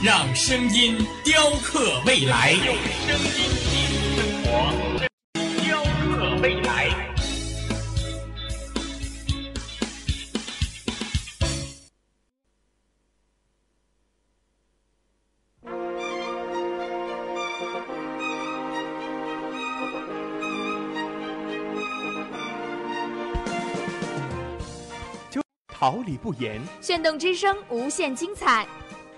让声音雕刻未来。用声音记录生活，雕刻未来。桃李不言，炫动之声，无限精彩。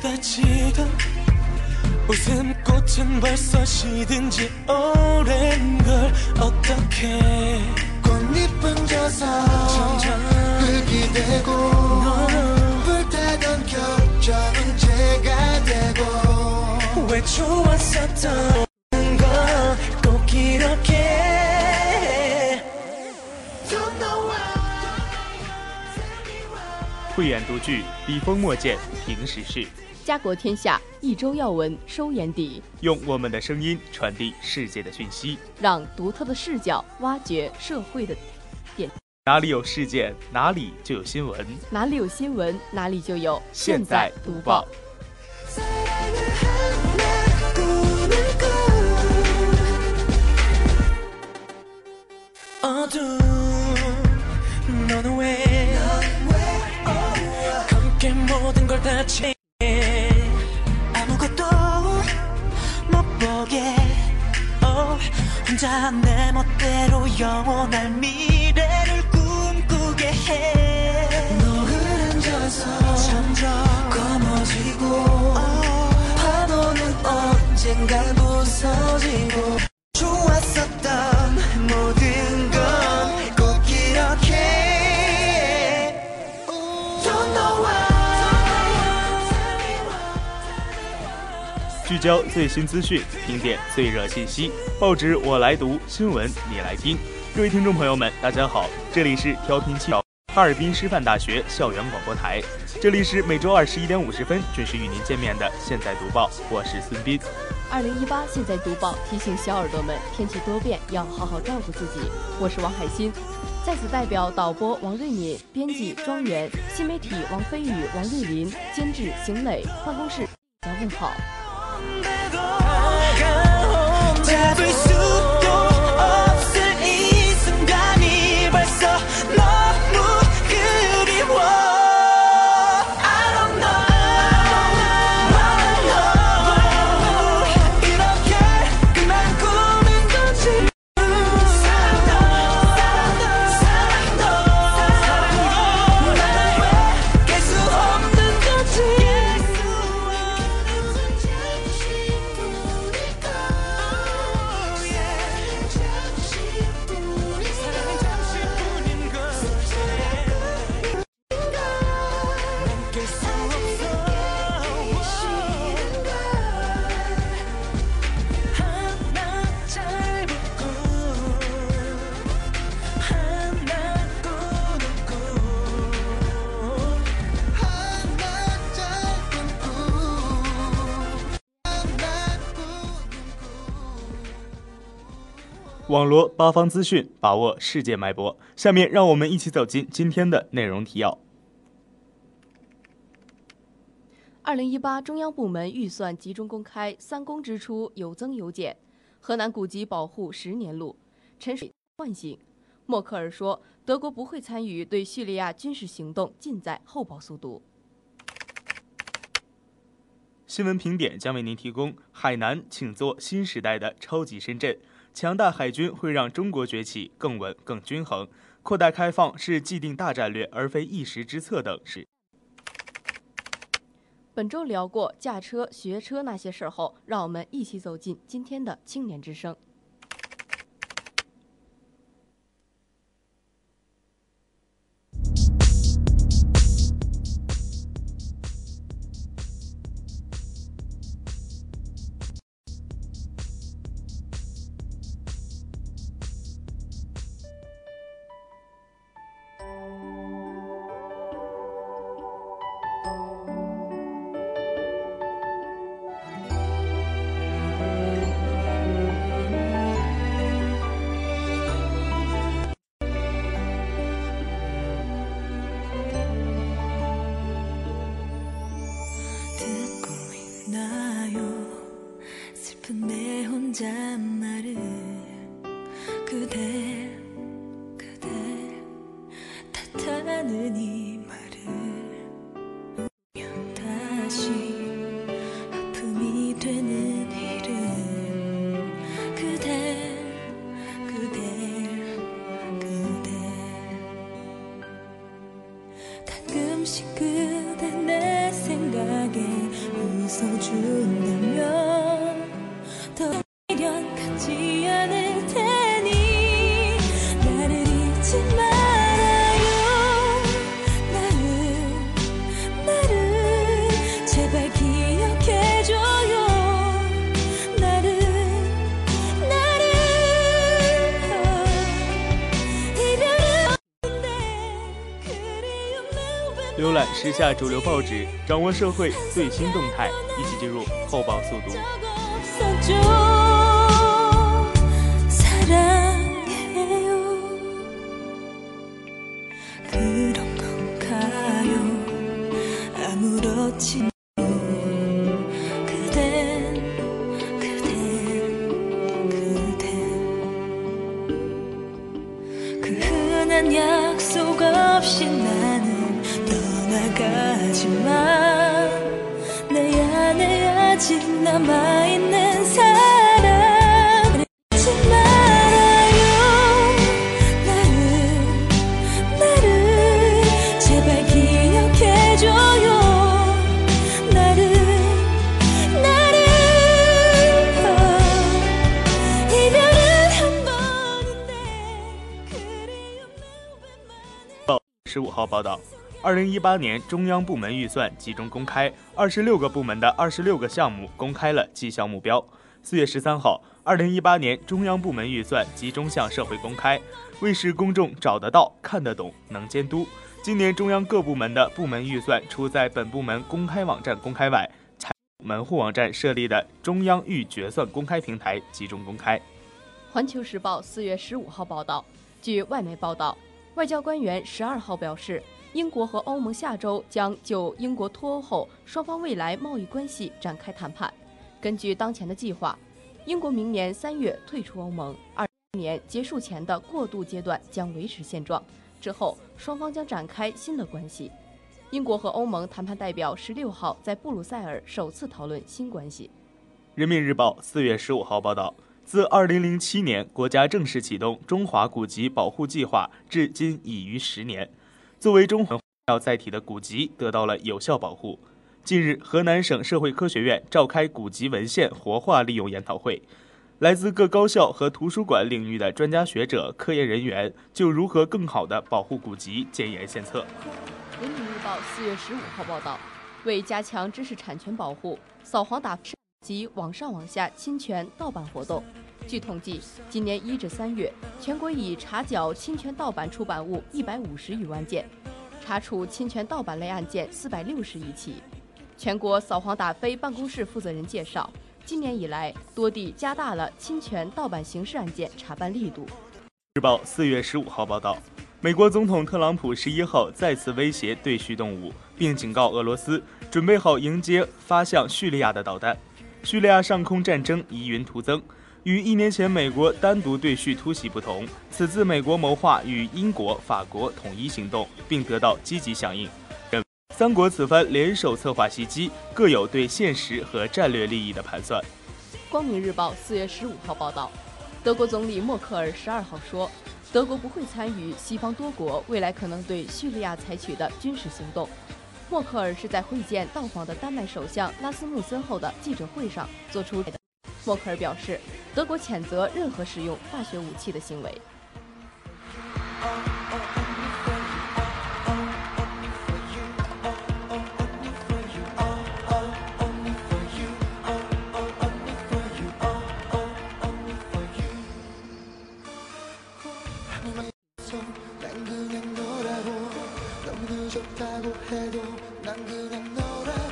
쏟아지던 웃음꽃은 벌써 시든 지 오랜 걸 어떻게 꽃잎은 져서 점점 흙이 되고 불타던 겹쳐는 재가 되고 왜 좋았었던 건 꼭 이렇게 Don't know why 慧眼独具，笔锋墨见，评时事， 家国天下，一周要闻收眼底，用我们的声音传递世界的讯息。让独特的视角挖掘社会的点。哪里有事件，哪里就有新闻。哪里有新闻，哪里就有现在读报。 사랑을 하나 꾸는 꿈 어두운 너는 왜 검게 모든 걸 다 채 못 보게 어, 혼자 내 멋대로 영원할 미 交最新资讯，听点最热信息，报纸我来读，新闻你来听。各位听众朋友们，大家好，这里是调频七哈尔滨师范大学校园广播台，这里是每周二十一点五十分准时与您见面的《现在读报》，我是孙斌。二零一八现在读报提醒小耳朵们，天气多变，要好好照顾自己。我是王海鑫，在此代表导播王瑞敏、编辑庄园、新媒体王飞宇、王瑞林、监制邢磊、办公室大家问好。never should 网罗八方资讯，把握世界脉搏。下面让我们一起走进今天的内容提要。二零一八中央部门预算集中公开，三公支出有增有减。河南古籍保护十年路，沉水唤醒。默克尔说，德国不会参与对叙利亚军事行动，尽在后报速读。新闻评点将为您提供：海南，请做新时代的超级深圳。强大海军会让中国崛起更稳、更均衡。扩大开放是既定大战略，而非一时之策等事。本周聊过驾车、学车那些事儿后，让我们一起走进今天的青年之声。 그대 그대 탓하는 이 主流报纸，掌握社会最新动态，一起进入厚报速读。十五号报道，二零一八年中央部门预算集中公开，二十六个部门的二十六个项目公开了绩效目标。四月十三号，二零一八年中央部门预算集中向社会公开，为使公众找得到、看得懂、能监督，今年中央各部门的部门预算除在本部门公开网站公开外，财门户网站设立的中央预决算公开平台集中公开。环球时报四月十五号报道，据外媒报道，外交官员十二号表示，英国和欧盟下周将就英国脱欧后双方未来贸易关系展开谈判。根据当前的计划，英国明年三月退出欧盟，二年结束前的过渡阶段将维持现状，之后双方将展开新的关系。英国和欧盟谈判代表十六号在布鲁塞尔首次讨论新关系。人民日报四月十五号报道，自二零零七年国家正式启动中华古籍保护计划，至今已逾十年。作为中华要载体的古籍得到了有效保护。近日，河南省社会科学院召开古籍文献活化利用研讨会，来自各高校和图书馆领域的专家学者、科研人员就如何更好地保护古籍建言献策。人民日报四月十五号报道，为加强知识产权保护，扫黄打及网上网下侵权盗版活动。据统计，今年一至三月，全国已查缴侵权盗版出版物一百五十余万件，查处侵权盗版类案件四百六十余起。全国扫黄打非办公室负责人介绍，今年以来，多地加大了侵权盗版刑事案件查办力度。日报四月十五号报道，美国总统特朗普十一号再次威胁对叙动武，并警告俄罗斯准备好迎接发向叙利亚的导弹。叙利亚上空战争疑云徒增，与一年前美国单独对叙突袭不同，此次美国谋划与英国、法国统一行动，并得到积极响应。三国此番联手策划袭击，各有对现实和战略利益的盘算。光明日报四月十五号报道，德国总理默克尔十二号说，德国不会参与西方多国未来可能对叙利亚采取的军事行动。默克尔是在会见到访的丹麦首相拉斯穆森后的记者会上做出的。默克尔表示，德国谴责任何使用化学武器的行为。 좋다고 해도 난 그냥 너라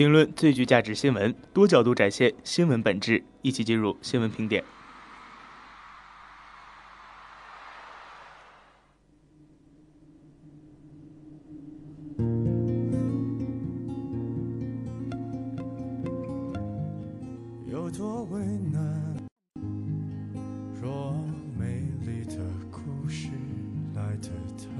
评论最具价值新闻，多角度展现新闻本质。一起进入新闻评点。有多为难？若美丽的故事来得太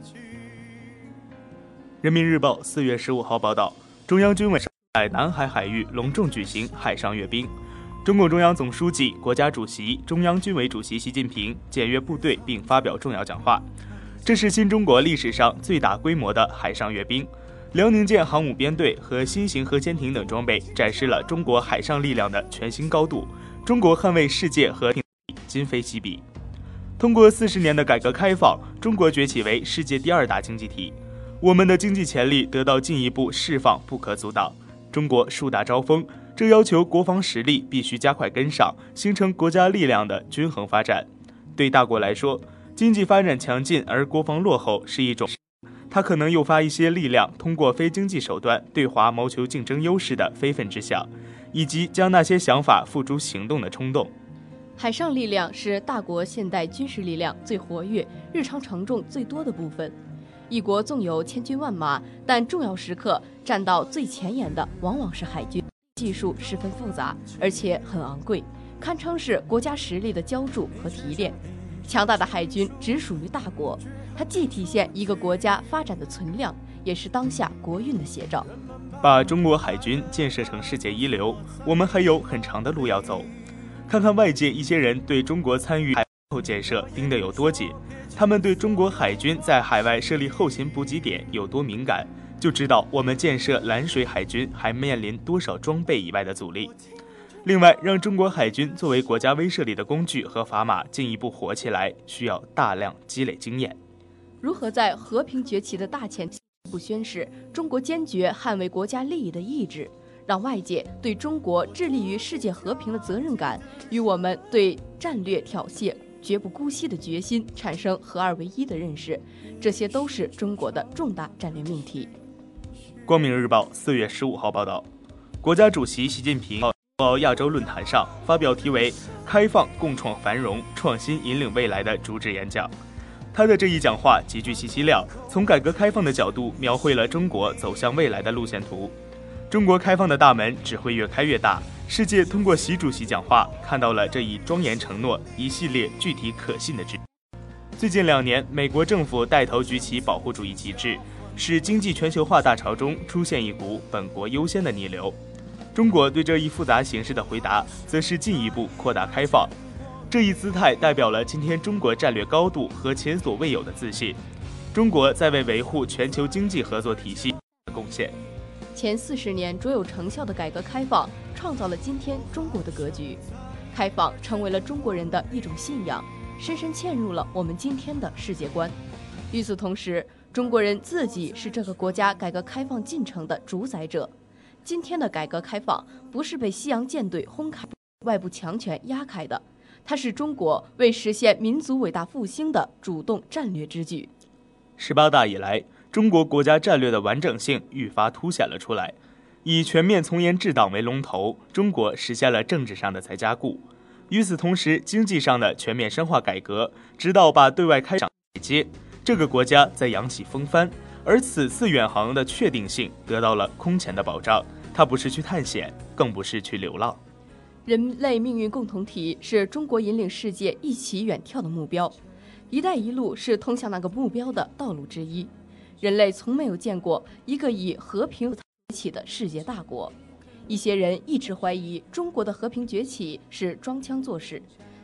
己。人民日报四月十五号报道，中央军委在南海海域隆重举行海上阅兵。中共中央总书记、国家主席、中央军委主席习近平检阅部队并发表重要讲话。这是新中国历史上最大规模的海上阅兵。辽宁舰航母编队和新型核潜艇等装备展示了中国海上力量的全新高度。中国捍卫世界和平今非昔比。通过四十年的改革开放，中国崛起为世界第二大经济体，我们的经济潜力得到进一步释放，不可阻挡。中国树大招风，这要求国防实力必须加快跟上，形成国家力量的均衡发展。对大国来说，经济发展强劲而国防落后是一种，它可能诱发一些力量通过非经济手段对华谋求竞争优势的非分之想，以及将那些想法付诸行动的冲动。海上力量是大国现代军事力量最活跃、日常承重最多的部分。一国纵有千军万马，但重要时刻站到最前沿的往往是海军。技术十分复杂，而且很昂贵，堪称是国家实力的浇筑和提炼。强大的海军只属于大国，它既体现一个国家发展的存量，也是当下国运的写照。把中国海军建设成世界一流，我们还有很长的路要走。看看外界一些人对中国参与后建设盯得有多紧，他们对中国海军在海外设立后勤补给点有多敏感，就知道我们建设蓝水海军还面临多少装备以外的阻力。另外，让中国海军作为国家威慑力的工具和砝码进一步活起来，需要大量积累经验。如何在和平崛起的大前提不宣示中国坚决捍卫国家利益的意志？让外界对中国致力于世界和平的责任感与我们对战略挑衅绝不姑息的决心产生合二为一的认识，这些都是中国的重大战略命题。光明日报四月十五号报道，国家主席习近平到亚洲论坛上发表题为“开放、共创繁荣、创新引领未来”的主旨演讲。他的这一讲话极具信息量，从改革开放的角度描绘了中国走向未来的路线图。中国开放的大门只会越开越大。世界通过习主席讲话看到了这一庄严承诺一系列具体可信的指。最近两年，美国政府带头举起保护主义旗帜，使经济全球化大潮中出现一股本国优先的逆流。中国对这一复杂形势的回答，则是进一步扩大开放。这一姿态代表了今天中国战略高度和前所未有的自信。中国在为维护全球经济合作体系的贡献。前四十年卓有成效的改革开放，创造了今天中国的格局。开放成为了中国人的一种信仰，深深嵌入了我们今天的世界观。与此同时，中国人自己是这个国家改革开放进程的主宰者。今天的改革开放不是被西洋舰队轰开、外部强权压开的，它是中国为实现民族伟大复兴的主动战略之举。十八大以来。中国国家战略的完整性愈发凸显了出来，以全面从严治党为龙头，中国实现了政治上的再加固。与此同时，经济上的全面深化改革，直到把对外开展接，这个国家在扬起风帆，而此次远航的确定性得到了空前的保障。它不是去探险，更不是去流浪。人类命运共同体是中国引领世界一起远眺的目标，“一带一路”是通向那个目标的道路之一。人类从没有见过一个以和平崛起的世界大国。一些人一直怀疑中国的和平崛起是装腔作势，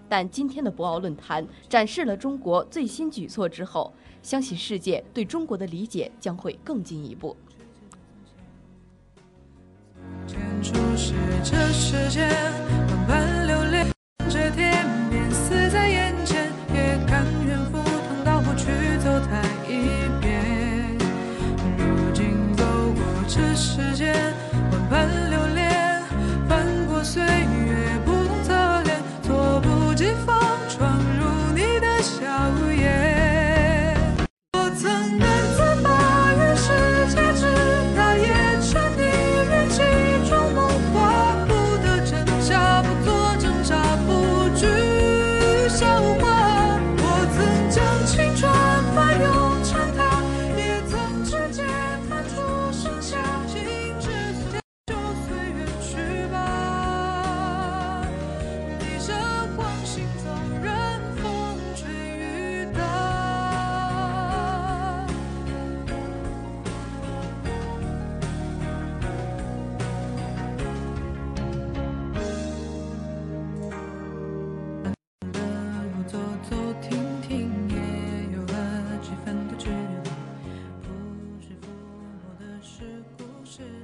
但今天的博鳌论坛展示了中国最新举措之后，相信世界对中国的理解将会更进一步。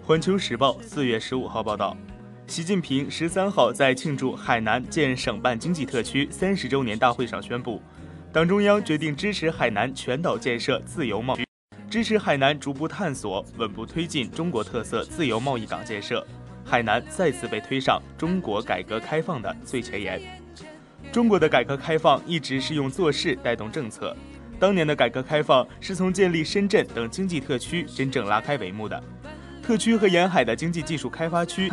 环球时报四月十五号报道，习近平十三号在庆祝海南建省办经济特区三十周年大会上宣布，党中央决定支持海南全岛建设自由贸易，支持海南逐步探索、稳步推进中国特色自由贸易港建设，海南再次被推上中国改革开放的最前沿。中国的改革开放一直是用做事带动政策，当年的改革开放是从建立深圳等经济特区真正拉开帷幕的。特区和沿海的经济技术开发区，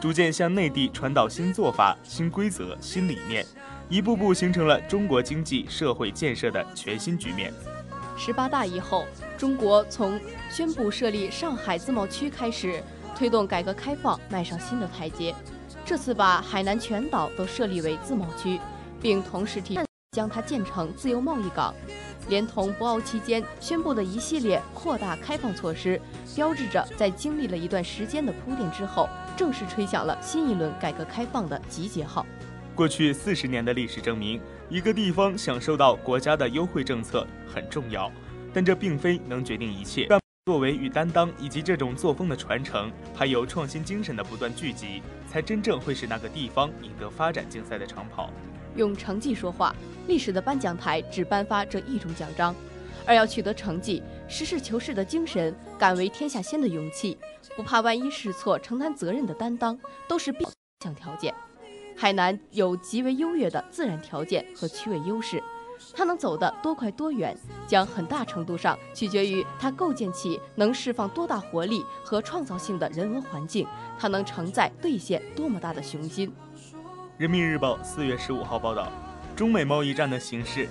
逐渐向内地传导新做法、新规则、新理念，一步步形成了中国经济社会建设的全新局面。十八大以后，中国从宣布设立上海自贸区开始，推动改革开放迈上新的台阶。这次把海南全岛都设立为自贸区，并同时提将它建成自由贸易港，连同博鳌期间宣布的一系列扩大开放措施，标志着在经历了一段时间的铺垫之后，正式吹响了新一轮改革开放的集结号。过去四十年的历史证明，一个地方享受到国家的优惠政策很重要，但这并非能决定一切。作为与担当，以及这种作风的传承，还有创新精神的不断聚集，才真正会使那个地方赢得发展竞赛的长跑。用成绩说话，历史的颁奖台只颁发这一种奖章，而要取得成绩，实事求是的精神，敢为天下先的勇气，不怕万一试错承担责任的担当，都是必项条件。海南有极为优越的自然条件和区位优势，它能走得多快多远，将很大程度上取决于它构建起能释放多大活力和创造性的人文环境，它能承载兑现多么大的雄心。人民日报四月十五号报道，中美贸易战的形势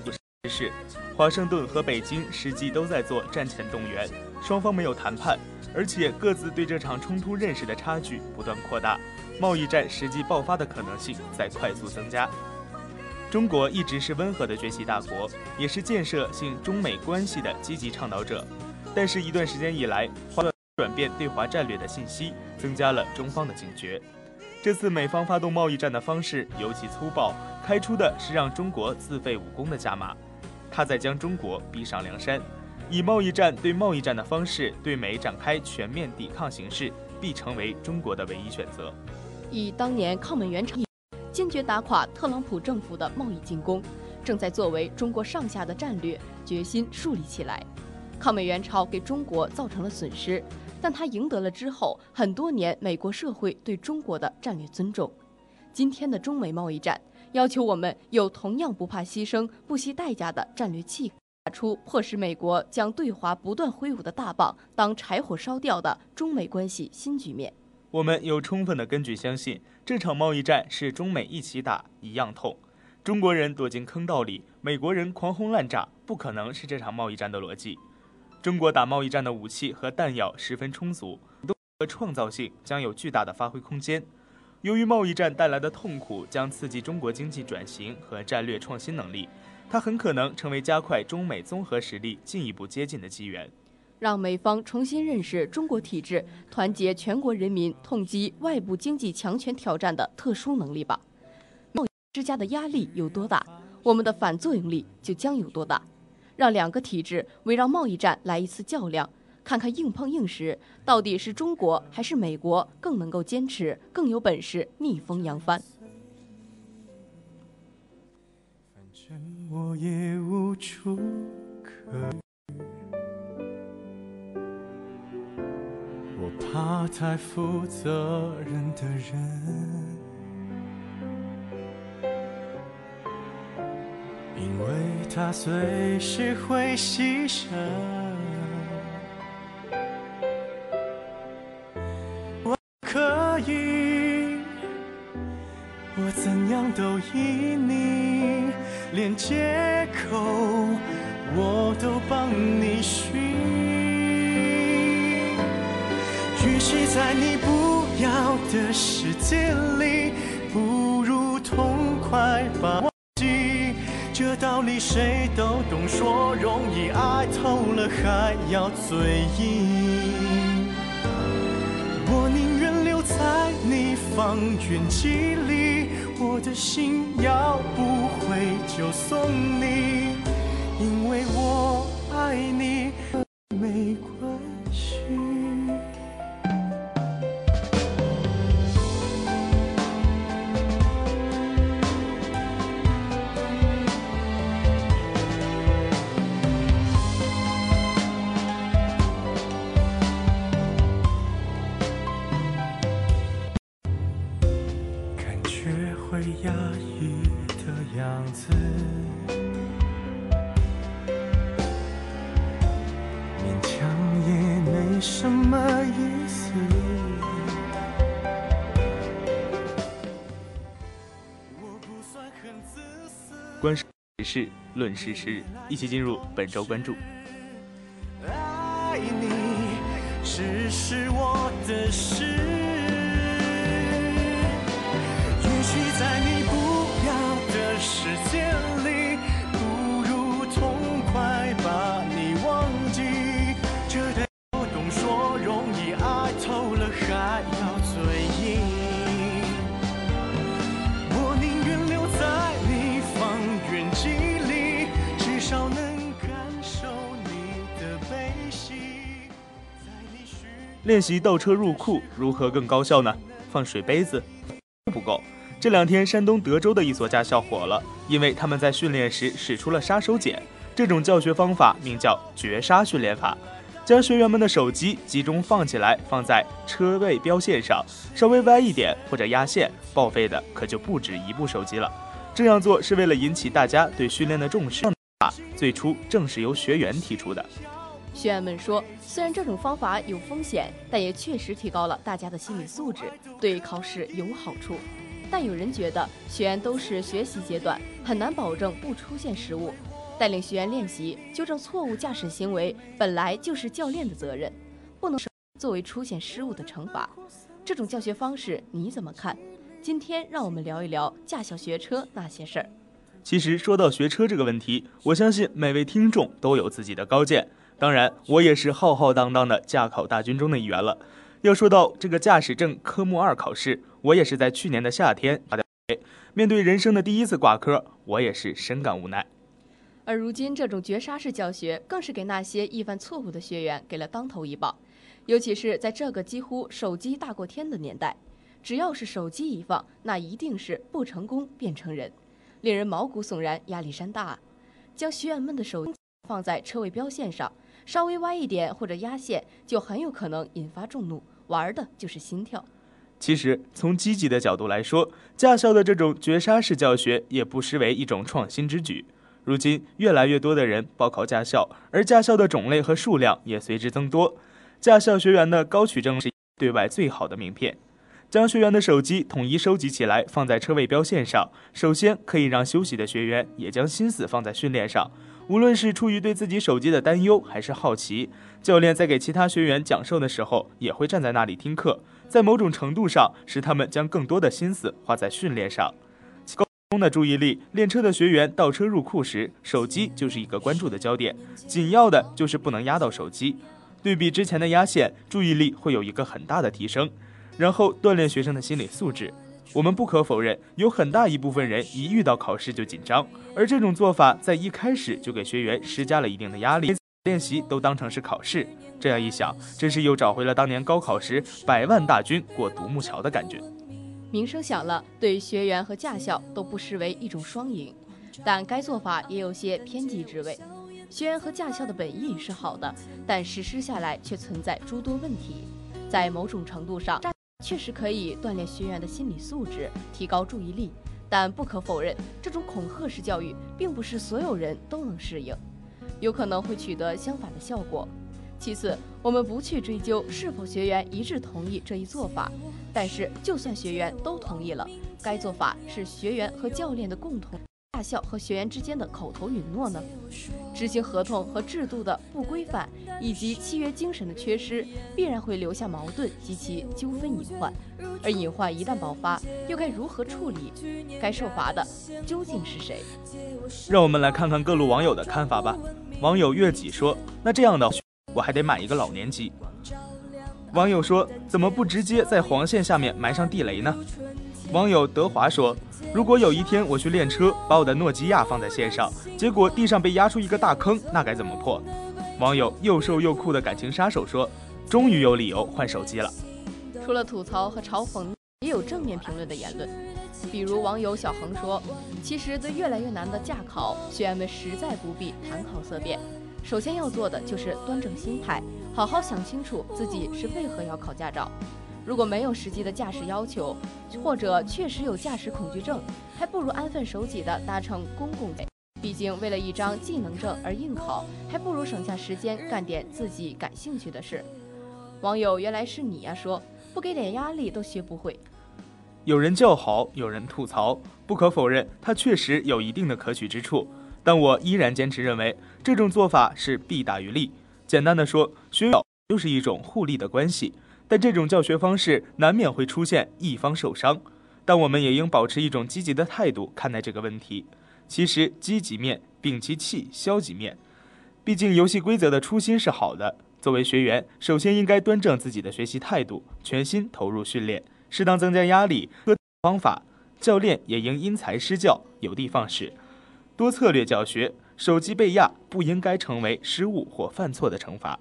是，华盛顿和北京实际都在做战前动员，双方没有谈判，而且各自对这场冲突认识的差距不断扩大。贸易战实际爆发的可能性在快速增加。中国一直是温和的崛起大国，也是建设性中美关系的积极倡导者。但是，一段时间以来，华转变对华战略的信息，增加了中方的警觉。这次美方发动贸易战的方式尤其粗暴，开出的是让中国自废武功的价码，他在将中国逼上梁山。以贸易战对贸易战的方式对美展开全面抵抗形势，必成为中国的唯一选择。以当年抗美援朝，坚决打垮特朗普政府的贸易进攻，正在作为中国上下的战略决心树立起来。抗美援朝给中国造成了损失，但他赢得了之后很多年美国社会对中国的战略尊重。今天的中美贸易战要求我们有同样不怕牺牲、不惜代价的战略气概，打出迫使美国将对华不断挥舞的大棒当柴火烧掉的中美关系新局面。我们有充分的根据相信，这场贸易战是中美一起打，一样痛。中国人躲进坑道里，美国人狂轰滥炸，不可能是这场贸易战的逻辑。中国打贸易战的武器和弹药十分充足，和创造性将有巨大的发挥空间。由于贸易战带来的痛苦将刺激中国经济转型和战略创新能力，它很可能成为加快中美综合实力进一步接近的机缘。让美方重新认识中国体制，团结全国人民，痛击外部经济强权挑战的特殊能力吧。贸易之家的压力有多大，我们的反作用力就将有多大。让两个体制围绕贸易战来一次较量，看看硬碰硬时，到底是中国还是美国更能够坚持，更有本事逆风扬帆。反正我也无处可。我怕太负责任的人，因为他随时会牺牲。我可以，我怎样都依你，连借口我都帮你寻。与其在你不要的世界里，不如痛快把。道理谁都懂，说容易，爱透了还要嘴硬。我宁愿留在你方圆几里，我的心要不回就送你，因为我爱你，观时事，论时事，一起进入本周关注。爱你，只是我的事。练习倒车入库如何更高效呢？放水杯子不够。这两天，山东德州的一所驾校火了，因为他们在训练时使出了杀手锏。这种教学方法名叫“绝杀训练法”，将学员们的手机集中放起来，放在车位标线上，稍微歪一点或者压线，报废的可就不止一部手机了。这样做是为了引起大家对训练的重视。最初正是由学员提出的。学员们说，虽然这种方法有风险，但也确实提高了大家的心理素质，对考试有好处。但有人觉得，学员都是学习阶段，很难保证不出现失误。带领学员练习，纠正错误驾驶行为，本来就是教练的责任，不能作为出现失误的惩罚。这种教学方式你怎么看？今天让我们聊一聊驾校学车那些事儿。其实说到学车这个问题，我相信每位听众都有自己的高见。当然，我也是浩浩荡荡的驾考大军中的一员了。要说到这个驾驶证科目二考试，我也是在去年的夏天面对人生的第一次挂科，我也是深感无奈。而如今，这种绝杀式教学更是给那些易犯错误的学员给了当头一棒。尤其是在这个几乎手机大过天的年代，只要是手机一放，那一定是不成功便成人，令人毛骨悚然，压力山大！将学员们的手机放在车位标线上，稍微歪一点或者压线，就很有可能引发众怒，玩的就是心跳。其实，从积极的角度来说，驾校的这种绝杀式教学也不失为一种创新之举。如今，越来越多的人报考驾校，而驾校的种类和数量也随之增多。驾校学员的高取证是对外最好的名片。将学员的手机统一收集起来，放在车位标线上，首先可以让休息的学员也将心思放在训练上。无论是出于对自己手机的担忧，还是好奇，教练在给其他学员讲授的时候，也会站在那里听课。在某种程度上，使他们将更多的心思花在训练上。高中的注意力，练车的学员倒车入库时，手机就是一个关注的焦点，紧要的就是不能压到手机。对比之前的压线，注意力会有一个很大的提升。然后锻炼学生的心理素质。我们不可否认，有很大一部分人一遇到考试就紧张，而这种做法在一开始就给学员施加了一定的压力，练习都当成是考试。这样一想，真是又找回了当年高考时百万大军过独木桥的感觉。名声响了，对学员和驾校都不失为一种双赢，但该做法也有些偏激之味。学员和驾校的本意是好的，但实施下来却存在诸多问题。在某种程度上，确实可以锻炼学员的心理素质，提高注意力，但不可否认，这种恐吓式教育并不是所有人都能适应，有可能会取得相反的效果。其次，我们不去追究是否学员一致同意这一做法，但是就算学员都同意了，该做法是学员和教练的共同。驾校和学员之间的口头允诺呢？执行合同和制度的不规范，以及契约精神的缺失，必然会留下矛盾及其纠纷隐患。而隐患一旦爆发，又该如何处理？该受罚的究竟是谁？让我们来看看各路网友的看法吧。网友月己说：“那这样的，我还得买一个老年机。”网友说：“怎么不直接在黄线下面埋上地雷呢？”网友德华说：“如果有一天我去练车，把我的诺基亚放在线上，结果地上被压出一个大坑，那该怎么破？”网友又瘦又酷的感情杀手说：“终于有理由换手机了。”除了吐槽和嘲讽，也有正面评论的言论。比如网友小恒说：“其实对越来越难的驾考，学员们实在不必谈考色变。首先要做的就是端正心态，好好想清楚自己是为何要考驾照。如果没有实际的驾驶要求，或者确实有驾驶恐惧症，还不如安分守己地搭乘公共。毕竟为了一张技能证而应考，还不如省下时间干点自己感兴趣的事。”网友原来是你呀说：“不给点压力都学不会。”有人叫好，有人吐槽。不可否认，它确实有一定的可取之处，但我依然坚持认为，这种做法是弊大于利。简单的说，学校就是一种互利的关系，但这种教学方式难免会出现一方受伤。但我们也应保持一种积极的态度看待这个问题。其实，积极面摒其气，消极面。毕竟，游戏规则的初心是好的。作为学员，首先应该端正自己的学习态度，全心投入训练，适当增加压力和方法。教练也应因材施教，有的放矢，多策略教学。手机被压不应该成为失误或犯错的惩罚。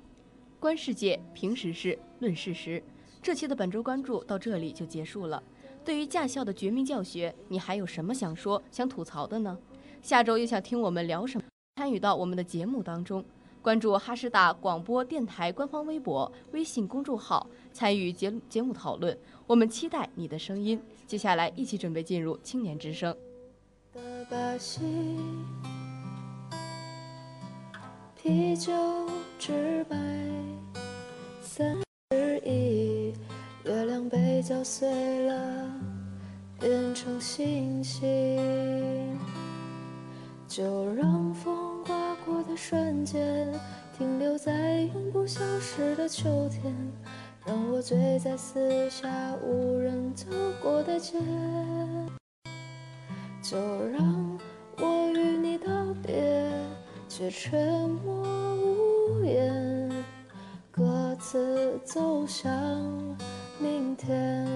观世界，评时事，论事实。这期的本周关注到这里就结束了。对于驾校的绝命教学，你还有什么想说、想吐槽的呢？下周又想听我们聊什么？参与到我们的节目当中，关注哈师大广播电台官方微博、微信公众号，参与节节目讨论。我们期待你的声音。接下来，一起准备进入青年之声。的把戏，啤酒三，被搅碎了，变成星星。就让风刮过的瞬间，停留在永不消失的秋天。让我醉在四下无人走过的街，就让我与你道别，却沉默无言，各自走向明天。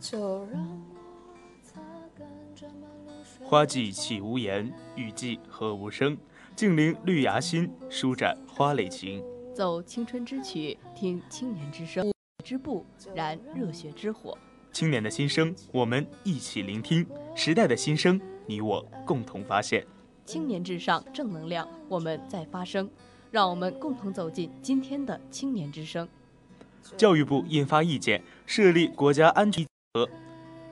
就让我擦干这满露水。花季起无言，雨季何无声。静聆绿芽心，舒展花蕾情。走青春之曲，听青年之声，之步燃热血之火。青年的心声，我们一起聆听；时代的心声，你我共同发现。青年至上，正能量，我们在发声。让我们共同走进今天的青年之声。教育部印发意见，设立国家安全和。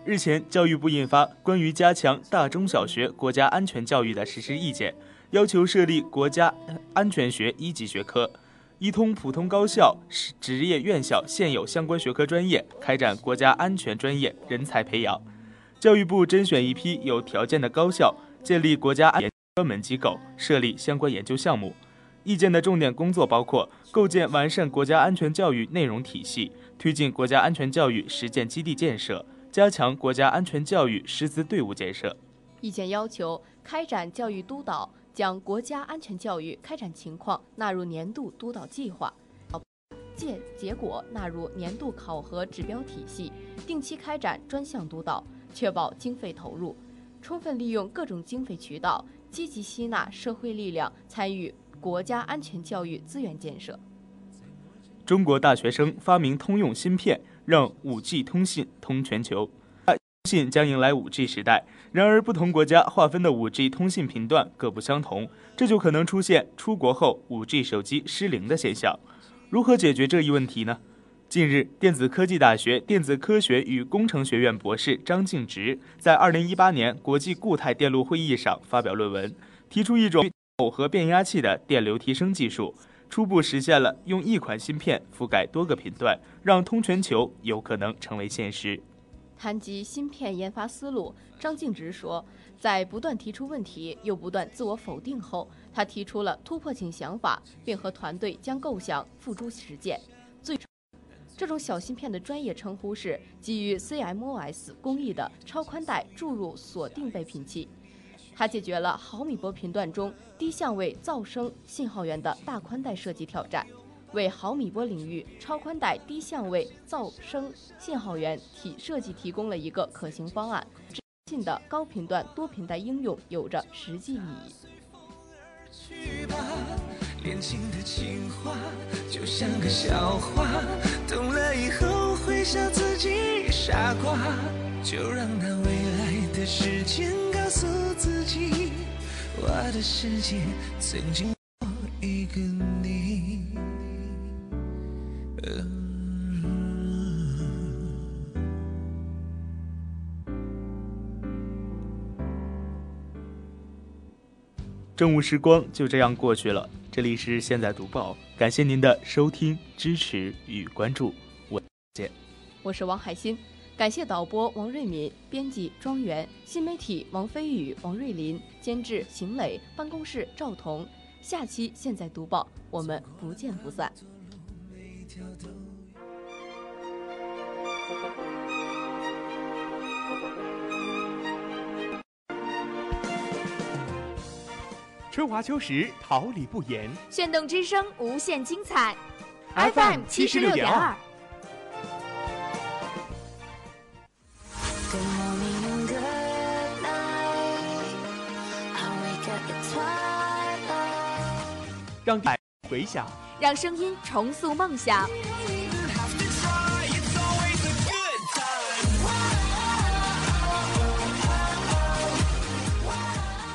日前，教育部印发关于加强大中小学国家安全教育的实施意见，要求设立国家安全学一级学科，一通普通高校、职业院校现有相关学科专业开展国家安全专业人才培养。教育部甄选一批有条件的高校，建立国家安全专门机构，设立相关研究项目。意见的重点工作包括构建完善国家安全教育内容体系，推进国家安全教育实践基地建设，加强国家安全教育师资队伍建设。意见要求开展教育督导，将国家安全教育开展情况纳入年度督导计划，借结果纳入年度考核指标体系，定期开展专项督导，确保经费投入，充分利用各种经费渠道，积极吸纳社会力量参与。国家安全教育资源建设。中国大学生发明通用芯片，让 5G 通信通全球。信将迎来 5G 时代，然而不同国家划分的 5G 通信频段各不相同，这就可能出现出国后 5G 手机失灵的现象。如何解决这一问题呢？近日，电子科技大学电子科学与工程学院博士张敬直在2018年国际固态电路会议上发表论文，提出一种。耦合变压器的电流提升技术，初步实现了用一款芯片覆盖多个频段，让通全球有可能成为现实。谈及芯片研发思路，张敬直说，在不断提出问题又不断自我否定后，他提出了突破性想法，并和团队将构想付诸实践。最这种小芯片的专业称呼是基于 CMOS 工艺的超宽带注入锁定倍频器。它解决了毫米波频段中低相位噪声信号源的大宽带设计挑战，为毫米波领域超宽带低相位噪声信号源提设计提供了一个可行方案。近的高频段多频带应用有着实际意义。去吧，年轻的情话就像个笑话，懂了以后会笑自己傻瓜，就让那未来的时间告诉自己，我的世界曾经正午时光就这样过去了。这里是现在读报，感谢您的收听、支持与关注。我见，我是王海鑫，感谢导播王瑞敏、编辑庄园、新媒体王飞宇、王瑞林、监制邢磊、办公室赵彤。下期现在读报，我们不见不散。春华秋实，桃李不言。炫动之声，无限精彩。FM 七十六点二。让爱回响，让声音重塑梦想。